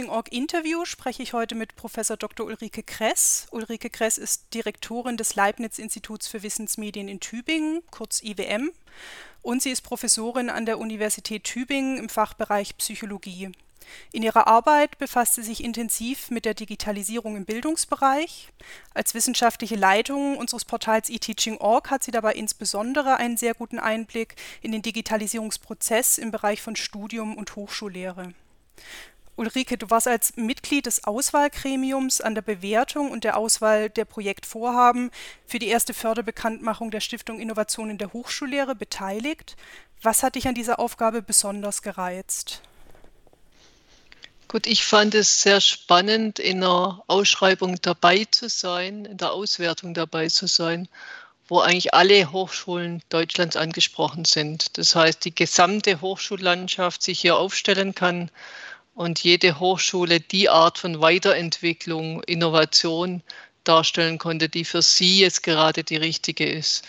eTeaching.org Interview spreche ich heute mit Professor Dr. Ulrike Kress. Ulrike Kress ist Direktorin des Leibniz-Instituts für Wissensmedien in Tübingen, kurz IWM, und sie ist Professorin an der Universität Tübingen im Fachbereich Psychologie. In ihrer Arbeit befasst sie sich intensiv mit der Digitalisierung im Bildungsbereich. Als wissenschaftliche Leitung unseres Portals eTeaching.org hat sie dabei insbesondere einen sehr guten Einblick in den Digitalisierungsprozess im Bereich von Studium und Hochschullehre. Ulrike, du warst als Mitglied des Auswahlgremiums an der Bewertung und der Auswahl der Projektvorhaben für die erste Förderbekanntmachung der Stiftung Innovation in der Hochschullehre beteiligt. Was hat dich an dieser Aufgabe besonders gereizt? Gut, ich fand es sehr spannend, in der Ausschreibung dabei zu sein, in der Auswertung dabei zu sein, wo eigentlich alle Hochschulen Deutschlands angesprochen sind. Das heißt, die gesamte Hochschullandschaft sich hier aufstellen kann und jede Hochschule die Art von Weiterentwicklung, Innovation darstellen konnte, die für sie jetzt gerade die richtige ist.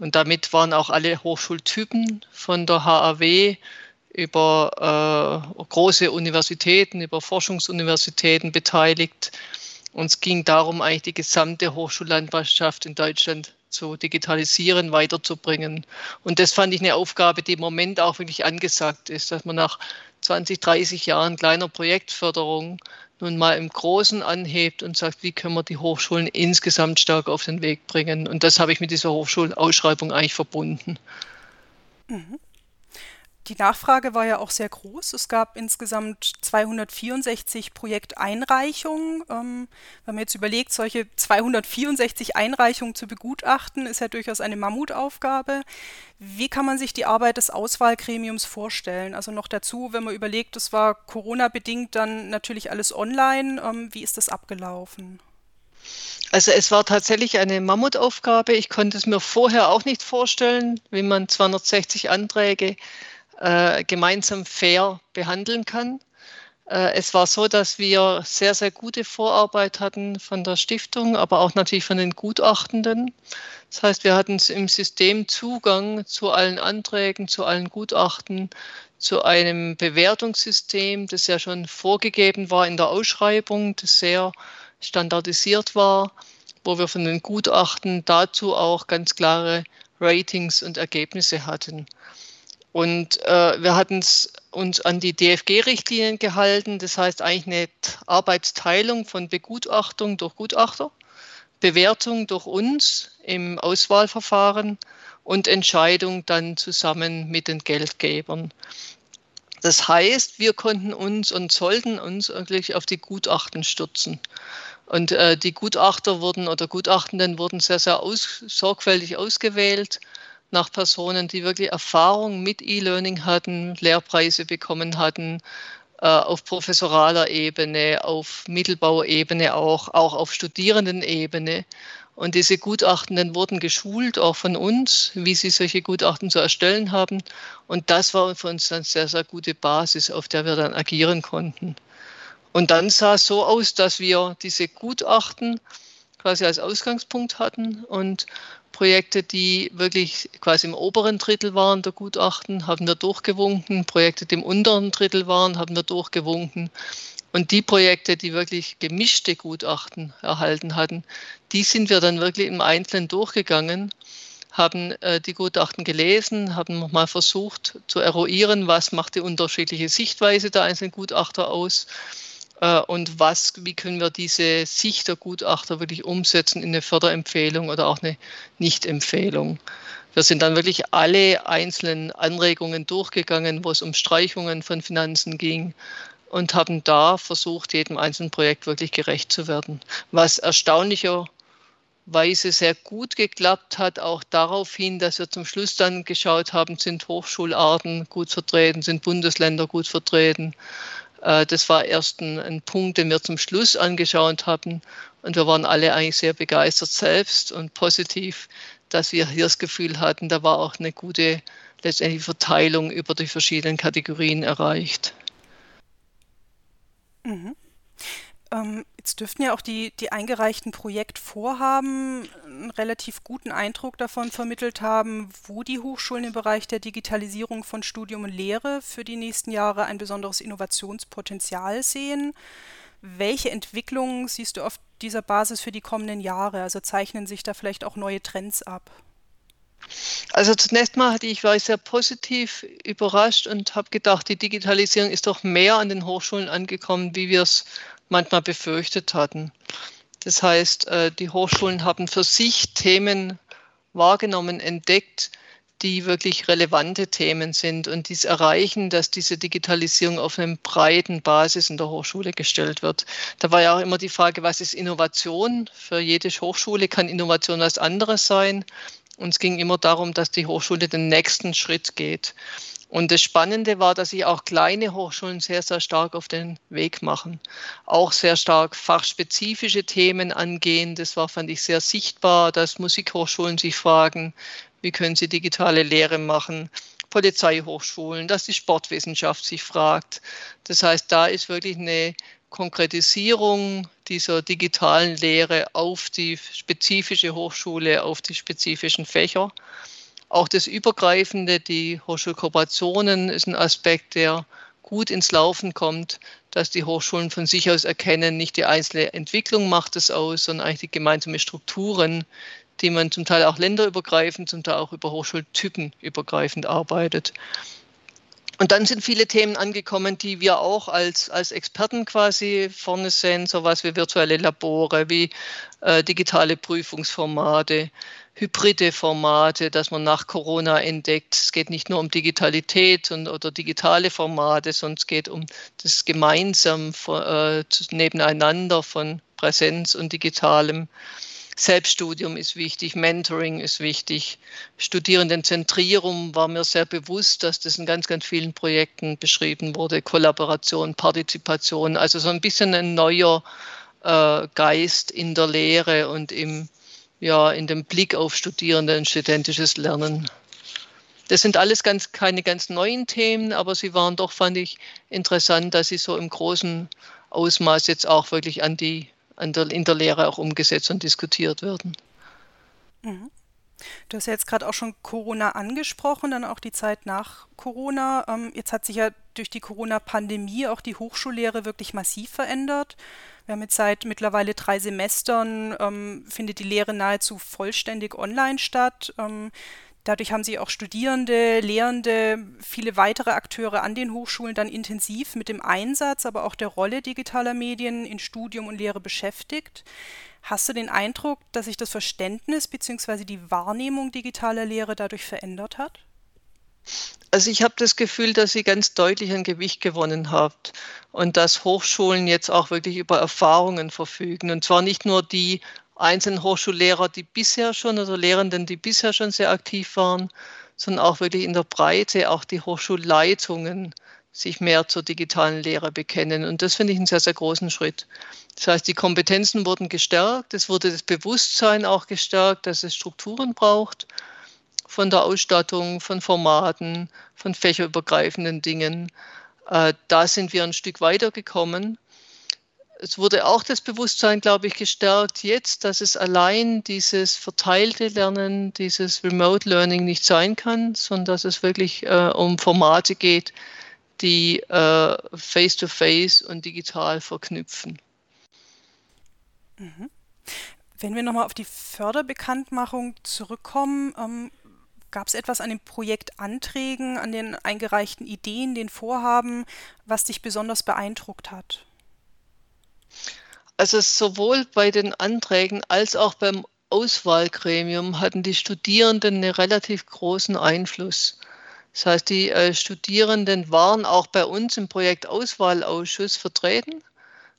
Und damit waren auch alle Hochschultypen von der HAW über äh, große Universitäten, über Forschungsuniversitäten beteiligt. Und es ging darum, eigentlich die gesamte Hochschullandwirtschaft in Deutschland zu digitalisieren, weiterzubringen. Und das fand ich eine Aufgabe, die im Moment auch wirklich angesagt ist, dass man nach 20, 30 Jahren kleiner Projektförderung nun mal im Großen anhebt und sagt, wie können wir die Hochschulen insgesamt stark auf den Weg bringen. Und das habe ich mit dieser Hochschulausschreibung eigentlich verbunden. Mhm. Die Nachfrage war ja auch sehr groß. Es gab insgesamt 264 Projekteinreichungen. Ähm, wenn man jetzt überlegt, solche 264 Einreichungen zu begutachten, ist ja durchaus eine Mammutaufgabe. Wie kann man sich die Arbeit des Auswahlgremiums vorstellen? Also noch dazu, wenn man überlegt, es war Corona-bedingt dann natürlich alles online. Ähm, wie ist das abgelaufen? Also es war tatsächlich eine Mammutaufgabe. Ich konnte es mir vorher auch nicht vorstellen, wie man 260 Anträge äh, gemeinsam fair behandeln kann. Äh, es war so, dass wir sehr, sehr gute Vorarbeit hatten von der Stiftung, aber auch natürlich von den Gutachtenden. Das heißt, wir hatten im System Zugang zu allen Anträgen, zu allen Gutachten, zu einem Bewertungssystem, das ja schon vorgegeben war in der Ausschreibung, das sehr standardisiert war, wo wir von den Gutachten dazu auch ganz klare Ratings und Ergebnisse hatten. Und äh, wir hatten uns an die DFG-Richtlinien gehalten, das heißt eigentlich eine Arbeitsteilung von Begutachtung durch Gutachter, Bewertung durch uns im Auswahlverfahren und Entscheidung dann zusammen mit den Geldgebern. Das heißt, wir konnten uns und sollten uns wirklich auf die Gutachten stürzen. Und äh, die Gutachter wurden oder Gutachtenden wurden sehr, sehr aus, sorgfältig ausgewählt nach Personen, die wirklich Erfahrung mit E-Learning hatten, Lehrpreise bekommen hatten, äh, auf professoraler Ebene, auf Mittelbauebene auch, auch auf Studierendenebene. Und diese Gutachtenden wurden geschult, auch von uns, wie sie solche Gutachten zu erstellen haben. Und das war für uns eine sehr, sehr gute Basis, auf der wir dann agieren konnten. Und dann sah es so aus, dass wir diese Gutachten quasi als Ausgangspunkt hatten und Projekte, die wirklich quasi im oberen Drittel waren der Gutachten, haben wir durchgewunken. Projekte, die im unteren Drittel waren, haben wir durchgewunken. Und die Projekte, die wirklich gemischte Gutachten erhalten hatten, die sind wir dann wirklich im Einzelnen durchgegangen, haben äh, die Gutachten gelesen, haben nochmal versucht zu eruieren, was macht die unterschiedliche Sichtweise der einzelnen Gutachter aus und was, wie können wir diese Sicht der Gutachter wirklich umsetzen in eine Förderempfehlung oder auch eine Nichtempfehlung. Wir sind dann wirklich alle einzelnen Anregungen durchgegangen, wo es um Streichungen von Finanzen ging und haben da versucht, jedem einzelnen Projekt wirklich gerecht zu werden. Was erstaunlicherweise sehr gut geklappt hat, auch darauf hin, dass wir zum Schluss dann geschaut haben, sind Hochschularten gut vertreten, sind Bundesländer gut vertreten, äh, das war erst ein, ein, Punkt, den wir zum Schluss angeschaut haben. Und wir waren alle eigentlich sehr begeistert selbst und positiv, dass wir hier das Gefühl hatten, da war auch eine gute letztendlich Verteilung über die verschiedenen Kategorien erreicht. Mhm. Ähm, jetzt dürften ja auch die, die eingereichten Projektvorhaben einen relativ guten Eindruck davon vermittelt haben, wo die Hochschulen im Bereich der Digitalisierung von Studium und Lehre für die nächsten Jahre ein besonderes Innovationspotenzial sehen. Welche Entwicklungen siehst du auf dieser Basis für die kommenden Jahre? Also zeichnen sich da vielleicht auch neue Trends ab? Also zunächst mal hatte ich war ich sehr positiv überrascht und habe gedacht, die Digitalisierung ist doch mehr an den Hochschulen angekommen, wie wir es manchmal befürchtet hatten. Das heißt, äh, die Hochschulen haben für sich Themen wahrgenommen, entdeckt, die wirklich relevante Themen sind und dies erreichen, dass diese Digitalisierung auf einer breiten Basis in der Hochschule gestellt wird. Da war ja auch immer die Frage, was ist Innovation? Für jede Hochschule kann Innovation was anderes sein. Und es ging immer darum, dass die Hochschule den nächsten Schritt geht. Und das Spannende war, dass sich auch kleine Hochschulen sehr, sehr stark auf den Weg machen. Auch sehr stark fachspezifische Themen angehen. Das war, fand ich, sehr sichtbar, dass Musikhochschulen sich fragen, wie können sie digitale Lehre machen. Polizeihochschulen, dass die Sportwissenschaft sich fragt. Das heißt, da ist wirklich eine Konkretisierung dieser digitalen Lehre auf die spezifische Hochschule, auf die spezifischen Fächer. Auch das Übergreifende, die Hochschulkooperationen ist ein Aspekt, der gut ins Laufen kommt, dass die Hochschulen von sich aus erkennen, nicht die einzelne Entwicklung macht es aus, sondern eigentlich die gemeinsamen Strukturen, die man zum Teil auch länderübergreifend, zum Teil auch über Hochschultypen übergreifend arbeitet. Und dann sind viele Themen angekommen, die wir auch als, als Experten quasi vorne sehen, sowas wie virtuelle Labore, wie äh, digitale Prüfungsformate, hybride Formate, dass man nach Corona entdeckt. Es geht nicht nur um Digitalität und, oder digitale Formate, sondern es geht um das gemeinsam äh, nebeneinander von Präsenz und Digitalem. Selbststudium ist wichtig, Mentoring ist wichtig, Studierendenzentrierung war mir sehr bewusst, dass das in ganz, ganz vielen Projekten beschrieben wurde, Kollaboration, Partizipation, also so ein bisschen ein neuer äh, Geist in der Lehre und im, ja, in dem Blick auf Studierende und studentisches Lernen. Das sind alles ganz, keine ganz neuen Themen, aber sie waren doch, fand ich, interessant, dass sie so im großen Ausmaß jetzt auch wirklich an die der, in der Lehre auch umgesetzt und diskutiert werden. Mhm. Du hast ja jetzt gerade auch schon Corona angesprochen, dann auch die Zeit nach Corona. Ähm, jetzt hat sich ja durch die Corona-Pandemie auch die Hochschullehre wirklich massiv verändert. Wir haben jetzt seit mittlerweile drei Semestern, ähm, findet die Lehre nahezu vollständig online statt. Dadurch haben sich auch Studierende, Lehrende, viele weitere Akteure an den Hochschulen dann intensiv mit dem Einsatz, aber auch der Rolle digitaler Medien in Studium und Lehre beschäftigt. Hast du den Eindruck, dass sich das Verständnis bzw. die Wahrnehmung digitaler Lehre dadurch verändert hat? Also ich habe das Gefühl, dass sie ganz deutlich an Gewicht gewonnen habt und dass Hochschulen jetzt auch wirklich über Erfahrungen verfügen. Und zwar nicht nur die einzelnen Hochschullehrer, die bisher schon oder Lehrenden, die bisher schon sehr aktiv waren, sondern auch wirklich in der Breite auch die Hochschulleitungen sich mehr zur digitalen Lehre bekennen. Und das finde ich einen sehr, sehr großen Schritt. Das heißt, die Kompetenzen wurden gestärkt, es wurde das Bewusstsein auch gestärkt, dass es Strukturen braucht von der Ausstattung, von Formaten, von fächerübergreifenden Dingen. Äh, da sind wir ein Stück weitergekommen es wurde auch das Bewusstsein, glaube ich, gestärkt jetzt, dass es allein dieses verteilte Lernen, dieses Remote Learning nicht sein kann, sondern dass es wirklich äh, um Formate geht, die äh, face-to-face -face und digital verknüpfen. Mhm. Wenn wir nochmal auf die Förderbekanntmachung zurückkommen, ähm, gab es etwas an den Projektanträgen, an den eingereichten Ideen, den Vorhaben, was dich besonders beeindruckt hat? Also sowohl bei den Anträgen als auch beim Auswahlgremium hatten die Studierenden einen relativ großen Einfluss. Das heißt, die äh, Studierenden waren auch bei uns im Projektauswahlausschuss vertreten,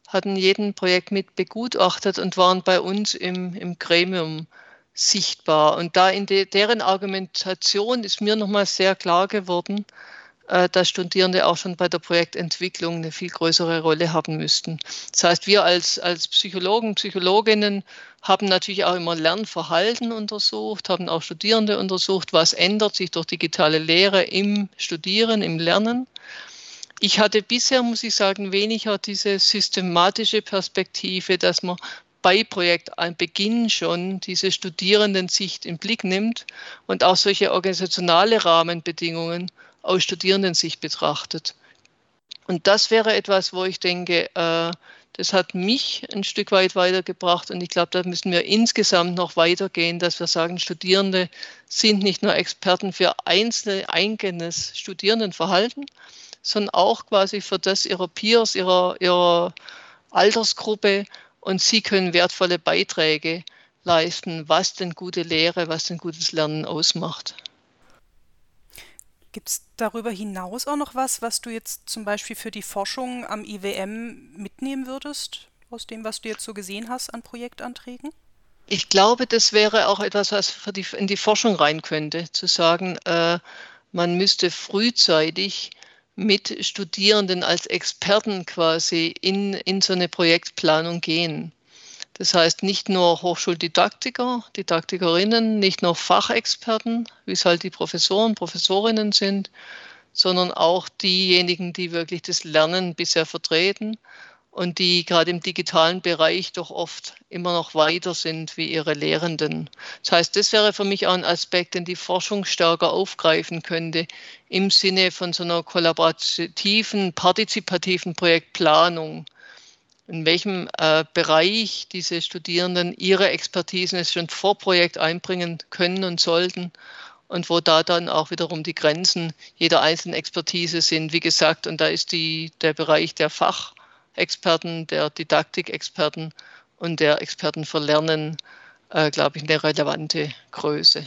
hatten jeden Projekt mit begutachtet und waren bei uns im, im Gremium sichtbar. Und da in de, deren Argumentation ist mir nochmal sehr klar geworden, dass Studierende auch schon bei der Projektentwicklung eine viel größere Rolle haben müssten. Das heißt, wir als, als Psychologen, Psychologinnen haben natürlich auch immer Lernverhalten untersucht, haben auch Studierende untersucht, was ändert sich durch digitale Lehre im Studieren, im Lernen. Ich hatte bisher, muss ich sagen, weniger diese systematische Perspektive, dass man bei Projektbeginn schon diese Studierendensicht im Blick nimmt und auch solche organisationale Rahmenbedingungen aus Studierendensicht betrachtet. Und das wäre etwas, wo ich denke, äh, das hat mich ein Stück weit weitergebracht und ich glaube, da müssen wir insgesamt noch weitergehen, dass wir sagen, Studierende sind nicht nur Experten für einzelne eigenes Studierendenverhalten, sondern auch quasi für das ihrer Peers, ihrer, ihrer Altersgruppe und sie können wertvolle Beiträge leisten, was denn gute Lehre, was denn gutes Lernen ausmacht. Gibt es darüber hinaus auch noch was, was du jetzt zum Beispiel für die Forschung am IWM mitnehmen würdest, aus dem, was du jetzt so gesehen hast an Projektanträgen? Ich glaube, das wäre auch etwas, was die, in die Forschung rein könnte, zu sagen, äh, man müsste frühzeitig mit Studierenden als Experten quasi in, in so eine Projektplanung gehen. Das heißt nicht nur Hochschuldidaktiker, Didaktikerinnen, nicht nur Fachexperten, wie es halt die Professoren, Professorinnen sind, sondern auch diejenigen, die wirklich das Lernen bisher vertreten und die gerade im digitalen Bereich doch oft immer noch weiter sind wie ihre Lehrenden. Das heißt, das wäre für mich auch ein Aspekt, den die Forschung stärker aufgreifen könnte im Sinne von so einer kollaborativen, partizipativen Projektplanung in welchem äh, Bereich diese Studierenden ihre Expertisen schon vor Projekt einbringen können und sollten und wo da dann auch wiederum die Grenzen jeder einzelnen Expertise sind. Wie gesagt, und da ist die, der Bereich der Fachexperten, der Didaktikexperten und der Experten für Lernen, äh, glaube ich, eine relevante Größe.